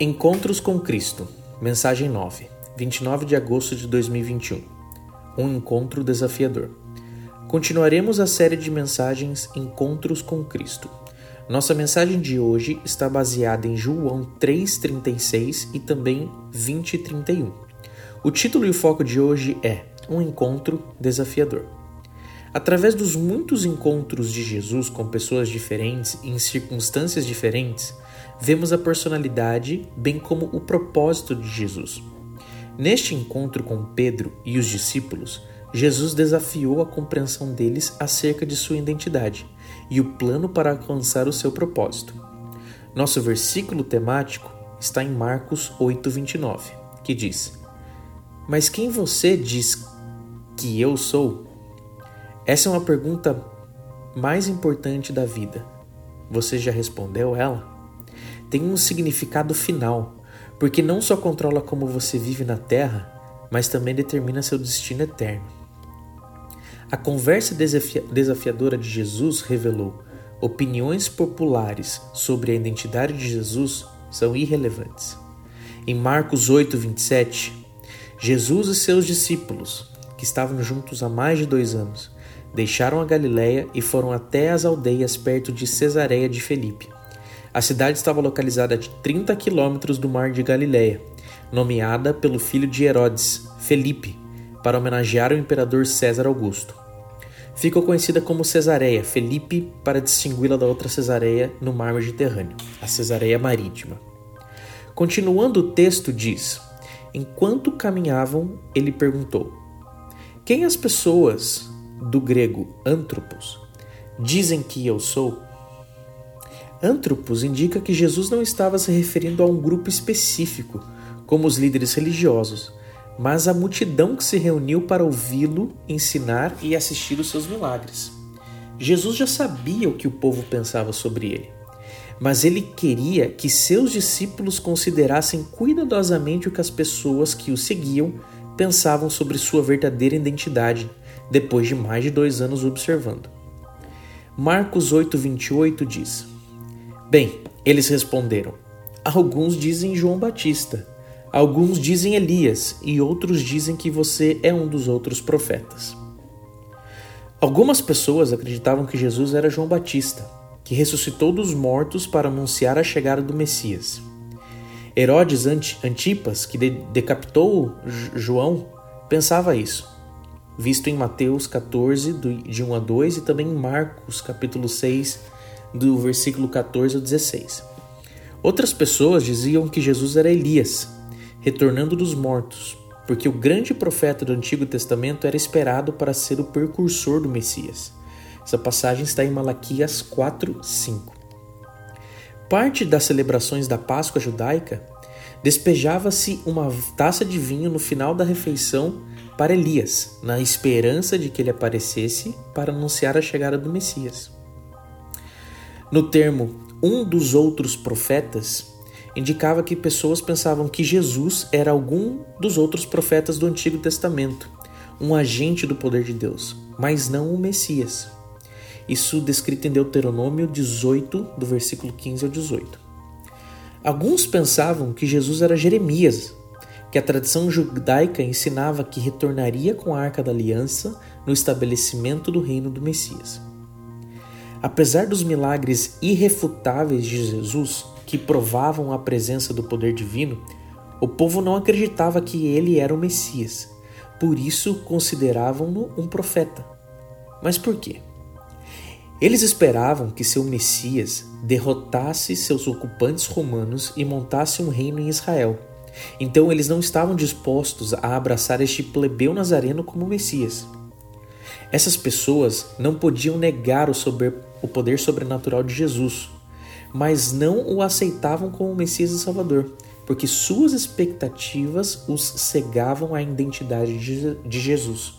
Encontros com Cristo, mensagem 9, 29 de agosto de 2021. Um encontro desafiador. Continuaremos a série de mensagens Encontros com Cristo. Nossa mensagem de hoje está baseada em João 3:36 e também 20:31. O título e o foco de hoje é Um encontro desafiador. Através dos muitos encontros de Jesus com pessoas diferentes em circunstâncias diferentes, vemos a personalidade bem como o propósito de Jesus. Neste encontro com Pedro e os discípulos, Jesus desafiou a compreensão deles acerca de sua identidade e o plano para alcançar o seu propósito. Nosso versículo temático está em Marcos 8:29, que diz: Mas quem você diz que eu sou? Essa é uma pergunta mais importante da vida. Você já respondeu ela? Tem um significado final, porque não só controla como você vive na Terra, mas também determina seu destino eterno. A conversa desafiadora de Jesus revelou: opiniões populares sobre a identidade de Jesus são irrelevantes. Em Marcos 8, 27, Jesus e seus discípulos, que estavam juntos há mais de dois anos, deixaram a Galiléia e foram até as aldeias perto de Cesareia de Felipe. A cidade estava localizada a 30 quilômetros do mar de Galiléia, nomeada pelo filho de Herodes, Felipe, para homenagear o imperador César Augusto. Ficou conhecida como Cesareia Felipe para distingui-la da outra Cesareia no mar Mediterrâneo, a Cesareia Marítima. Continuando o texto diz: Enquanto caminhavam, ele perguntou: Quem as pessoas do grego antropos, dizem que eu sou? Antropos indica que Jesus não estava se referindo a um grupo específico, como os líderes religiosos, mas a multidão que se reuniu para ouvi-lo ensinar e assistir os seus milagres. Jesus já sabia o que o povo pensava sobre ele, mas ele queria que seus discípulos considerassem cuidadosamente o que as pessoas que o seguiam pensavam sobre sua verdadeira identidade depois de mais de dois anos observando. Marcos 8,28 diz: Bem, eles responderam: Alguns dizem João Batista, alguns dizem Elias e outros dizem que você é um dos outros profetas. Algumas pessoas acreditavam que Jesus era João Batista, que ressuscitou dos mortos para anunciar a chegada do Messias. Herodes Antipas, que decapitou João, pensava isso visto em Mateus 14, de 1 a 2 e também em Marcos capítulo 6, do versículo 14 ao 16. Outras pessoas diziam que Jesus era Elias, retornando dos mortos, porque o grande profeta do Antigo Testamento era esperado para ser o precursor do Messias. Essa passagem está em Malaquias 4, 5. Parte das celebrações da Páscoa judaica despejava-se uma taça de vinho no final da refeição para Elias, na esperança de que ele aparecesse para anunciar a chegada do Messias. No termo um dos outros profetas, indicava que pessoas pensavam que Jesus era algum dos outros profetas do Antigo Testamento, um agente do poder de Deus, mas não o Messias. Isso descrito em Deuteronômio 18, do versículo 15 ao 18. Alguns pensavam que Jesus era Jeremias, que a tradição judaica ensinava que retornaria com a Arca da Aliança no estabelecimento do reino do Messias. Apesar dos milagres irrefutáveis de Jesus, que provavam a presença do poder divino, o povo não acreditava que ele era o Messias, por isso consideravam-no um profeta. Mas por quê? Eles esperavam que seu Messias derrotasse seus ocupantes romanos e montasse um reino em Israel então eles não estavam dispostos a abraçar este plebeu nazareno como Messias. Essas pessoas não podiam negar o, sober, o poder sobrenatural de Jesus, mas não o aceitavam como Messias e Salvador, porque suas expectativas os cegavam à identidade de Jesus.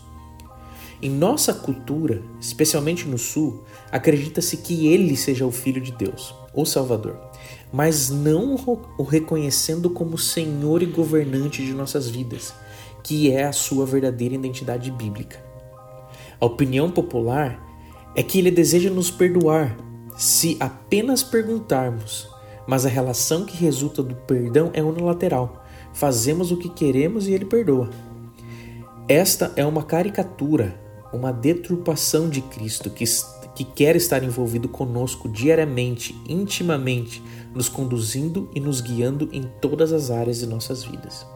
Em nossa cultura, especialmente no Sul, acredita-se que ele seja o Filho de Deus, ou Salvador, mas não o reconhecendo como Senhor e governante de nossas vidas, que é a sua verdadeira identidade bíblica. A opinião popular é que ele deseja nos perdoar se apenas perguntarmos, mas a relação que resulta do perdão é unilateral. Fazemos o que queremos e ele perdoa. Esta é uma caricatura, uma deturpação de Cristo que, que quer estar envolvido conosco diariamente, intimamente, nos conduzindo e nos guiando em todas as áreas de nossas vidas.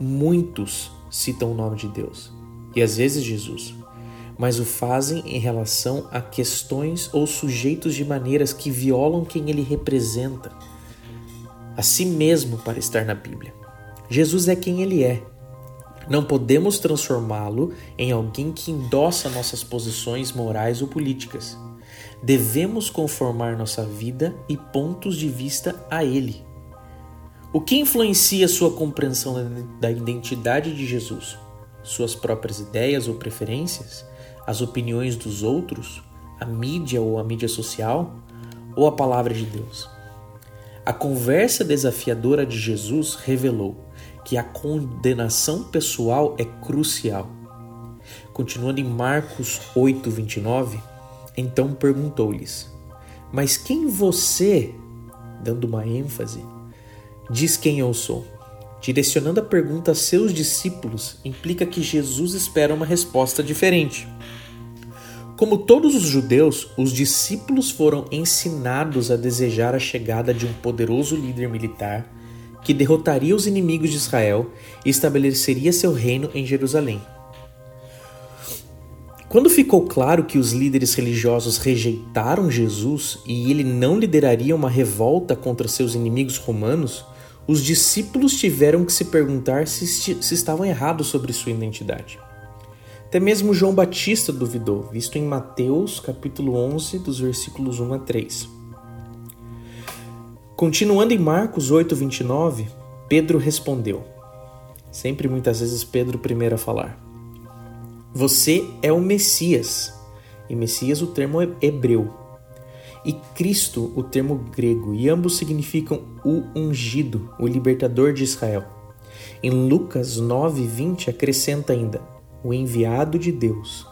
Muitos citam o nome de Deus e às vezes Jesus, mas o fazem em relação a questões ou sujeitos de maneiras que violam quem ele representa, a si mesmo para estar na Bíblia. Jesus é quem ele é. Não podemos transformá-lo em alguém que endossa nossas posições morais ou políticas. Devemos conformar nossa vida e pontos de vista a ele. O que influencia sua compreensão da identidade de Jesus? Suas próprias ideias ou preferências? As opiniões dos outros, a mídia ou a mídia social, ou a palavra de Deus. A conversa desafiadora de Jesus revelou que a condenação pessoal é crucial. Continuando em Marcos 8, 29, então perguntou-lhes: Mas quem você, dando uma ênfase, diz quem eu sou? Direcionando a pergunta a seus discípulos implica que Jesus espera uma resposta diferente. Como todos os judeus, os discípulos foram ensinados a desejar a chegada de um poderoso líder militar que derrotaria os inimigos de Israel e estabeleceria seu reino em Jerusalém. Quando ficou claro que os líderes religiosos rejeitaram Jesus e ele não lideraria uma revolta contra seus inimigos romanos, os discípulos tiveram que se perguntar se, se estavam errados sobre sua identidade. Até mesmo João Batista duvidou, visto em Mateus capítulo 11, dos versículos 1 a 3. Continuando em Marcos 8, 29, Pedro respondeu. Sempre muitas vezes Pedro primeiro a falar. Você é o Messias. E Messias o termo é hebreu e Cristo, o termo grego, e ambos significam o ungido, o libertador de Israel. Em Lucas 9:20 acrescenta ainda o enviado de Deus.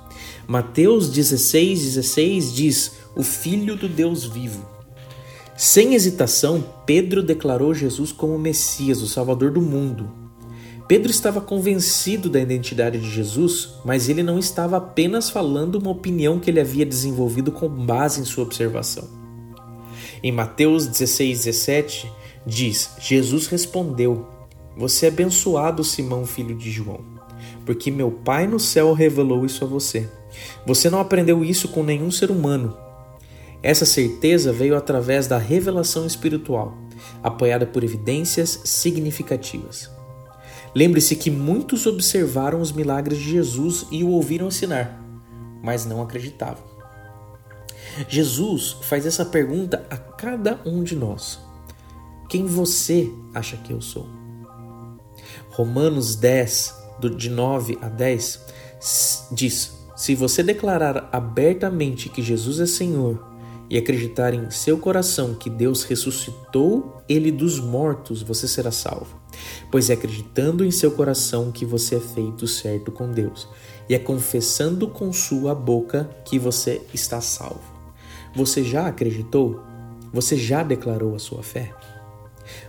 Mateus 16:16 16 diz o filho do Deus vivo. Sem hesitação, Pedro declarou Jesus como Messias, o Salvador do mundo. Pedro estava convencido da identidade de Jesus, mas ele não estava apenas falando uma opinião que ele havia desenvolvido com base em sua observação. Em Mateus 16, 17, diz: Jesus respondeu: Você é abençoado, Simão, filho de João, porque meu Pai no céu revelou isso a você. Você não aprendeu isso com nenhum ser humano. Essa certeza veio através da revelação espiritual, apoiada por evidências significativas. Lembre-se que muitos observaram os milagres de Jesus e o ouviram ensinar, mas não acreditavam. Jesus faz essa pergunta a cada um de nós: Quem você acha que eu sou? Romanos 10, de 9 a 10, diz: Se você declarar abertamente que Jesus é Senhor e acreditar em seu coração que Deus ressuscitou ele dos mortos, você será salvo pois é acreditando em seu coração que você é feito certo com Deus, e é confessando com sua boca que você está salvo. Você já acreditou? Você já declarou a sua fé?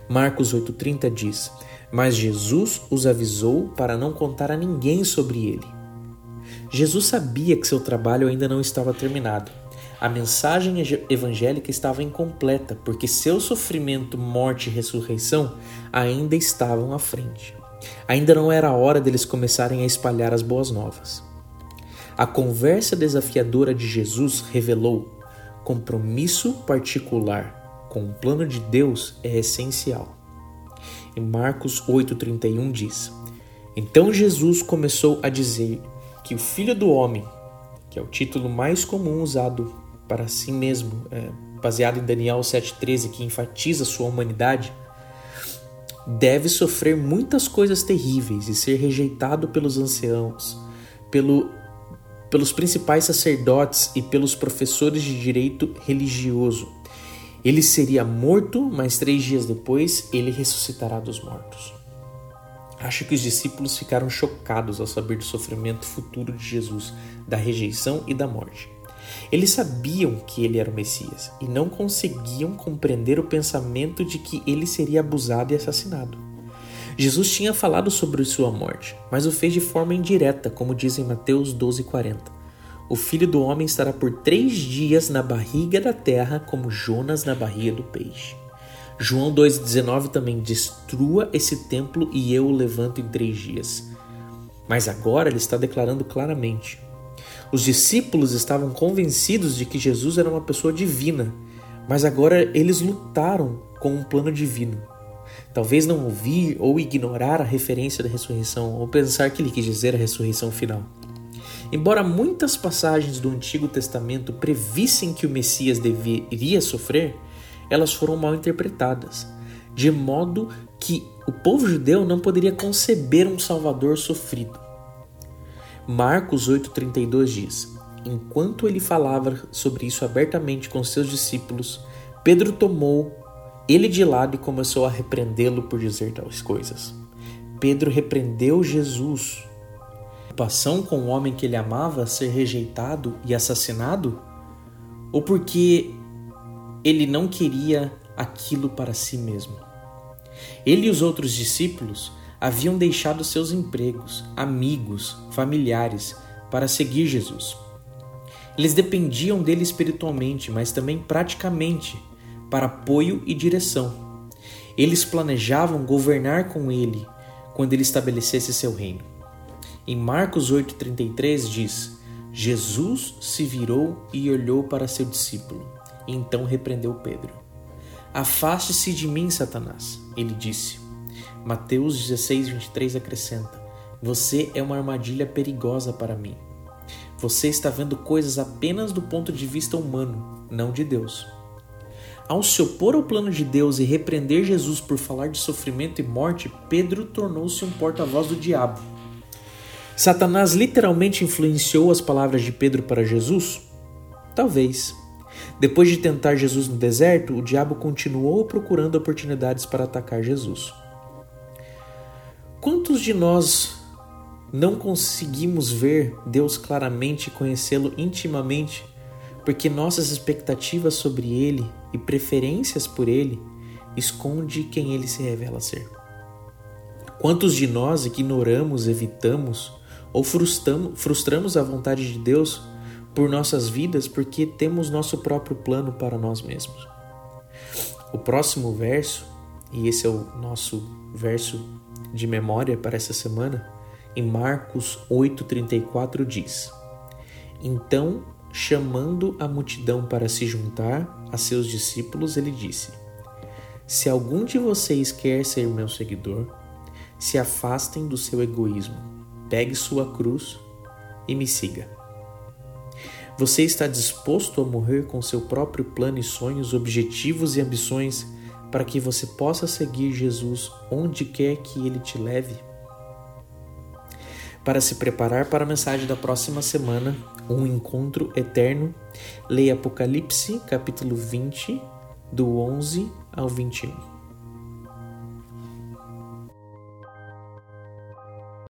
Marcos 8,30 diz: Mas Jesus os avisou para não contar a ninguém sobre ele. Jesus sabia que seu trabalho ainda não estava terminado a mensagem evangélica estava incompleta, porque seu sofrimento, morte e ressurreição ainda estavam à frente. Ainda não era a hora deles começarem a espalhar as boas novas. A conversa desafiadora de Jesus revelou compromisso particular com o plano de Deus é essencial. Em Marcos 8,31 diz: Então Jesus começou a dizer que o Filho do Homem, que é o título mais comum usado para si mesmo, é, baseado em Daniel 7,13, que enfatiza sua humanidade, deve sofrer muitas coisas terríveis e ser rejeitado pelos anciãos, pelo, pelos principais sacerdotes e pelos professores de direito religioso. Ele seria morto, mas três dias depois ele ressuscitará dos mortos. Acho que os discípulos ficaram chocados ao saber do sofrimento futuro de Jesus, da rejeição e da morte. Eles sabiam que ele era o Messias e não conseguiam compreender o pensamento de que ele seria abusado e assassinado. Jesus tinha falado sobre sua morte, mas o fez de forma indireta, como diz em Mateus 12,40. O filho do homem estará por três dias na barriga da terra, como Jonas na barriga do peixe. João 2,19 também destrua esse templo e eu o levanto em três dias. Mas agora ele está declarando claramente: os discípulos estavam convencidos de que Jesus era uma pessoa divina, mas agora eles lutaram com um plano divino. Talvez não ouvir ou ignorar a referência da ressurreição ou pensar que ele quis dizer a ressurreição final. Embora muitas passagens do Antigo Testamento previssem que o Messias deveria sofrer, elas foram mal interpretadas, de modo que o povo judeu não poderia conceber um Salvador sofrido. Marcos 8,32 diz: Enquanto ele falava sobre isso abertamente com seus discípulos, Pedro tomou ele de lado e começou a repreendê-lo por dizer tais coisas. Pedro repreendeu Jesus. Preocupação com o homem que ele amava ser rejeitado e assassinado? Ou porque ele não queria aquilo para si mesmo? Ele e os outros discípulos haviam deixado seus empregos, amigos, familiares para seguir Jesus. Eles dependiam dele espiritualmente, mas também praticamente, para apoio e direção. Eles planejavam governar com ele quando ele estabelecesse seu reino. Em Marcos 8,33 diz: Jesus se virou e olhou para seu discípulo, e então repreendeu Pedro. Afaste-se de mim, Satanás, ele disse Mateus 16, 23 acrescenta: Você é uma armadilha perigosa para mim. Você está vendo coisas apenas do ponto de vista humano, não de Deus. Ao se opor ao plano de Deus e repreender Jesus por falar de sofrimento e morte, Pedro tornou-se um porta-voz do diabo. Satanás literalmente influenciou as palavras de Pedro para Jesus? Talvez. Depois de tentar Jesus no deserto, o diabo continuou procurando oportunidades para atacar Jesus. Quantos de nós não conseguimos ver Deus claramente conhecê-lo intimamente porque nossas expectativas sobre ele e preferências por ele esconde quem ele se revela ser? Quantos de nós ignoramos, evitamos ou frustramos a vontade de Deus por nossas vidas porque temos nosso próprio plano para nós mesmos? O próximo verso, e esse é o nosso verso de memória para essa semana, em Marcos 8,34 diz: Então, chamando a multidão para se juntar a seus discípulos, ele disse: Se algum de vocês quer ser meu seguidor, se afastem do seu egoísmo, pegue sua cruz e me siga. Você está disposto a morrer com seu próprio plano e sonhos, objetivos e ambições para que você possa seguir Jesus onde quer que ele te leve. Para se preparar para a mensagem da próxima semana, um encontro eterno, leia Apocalipse, capítulo 20, do 11 ao 21.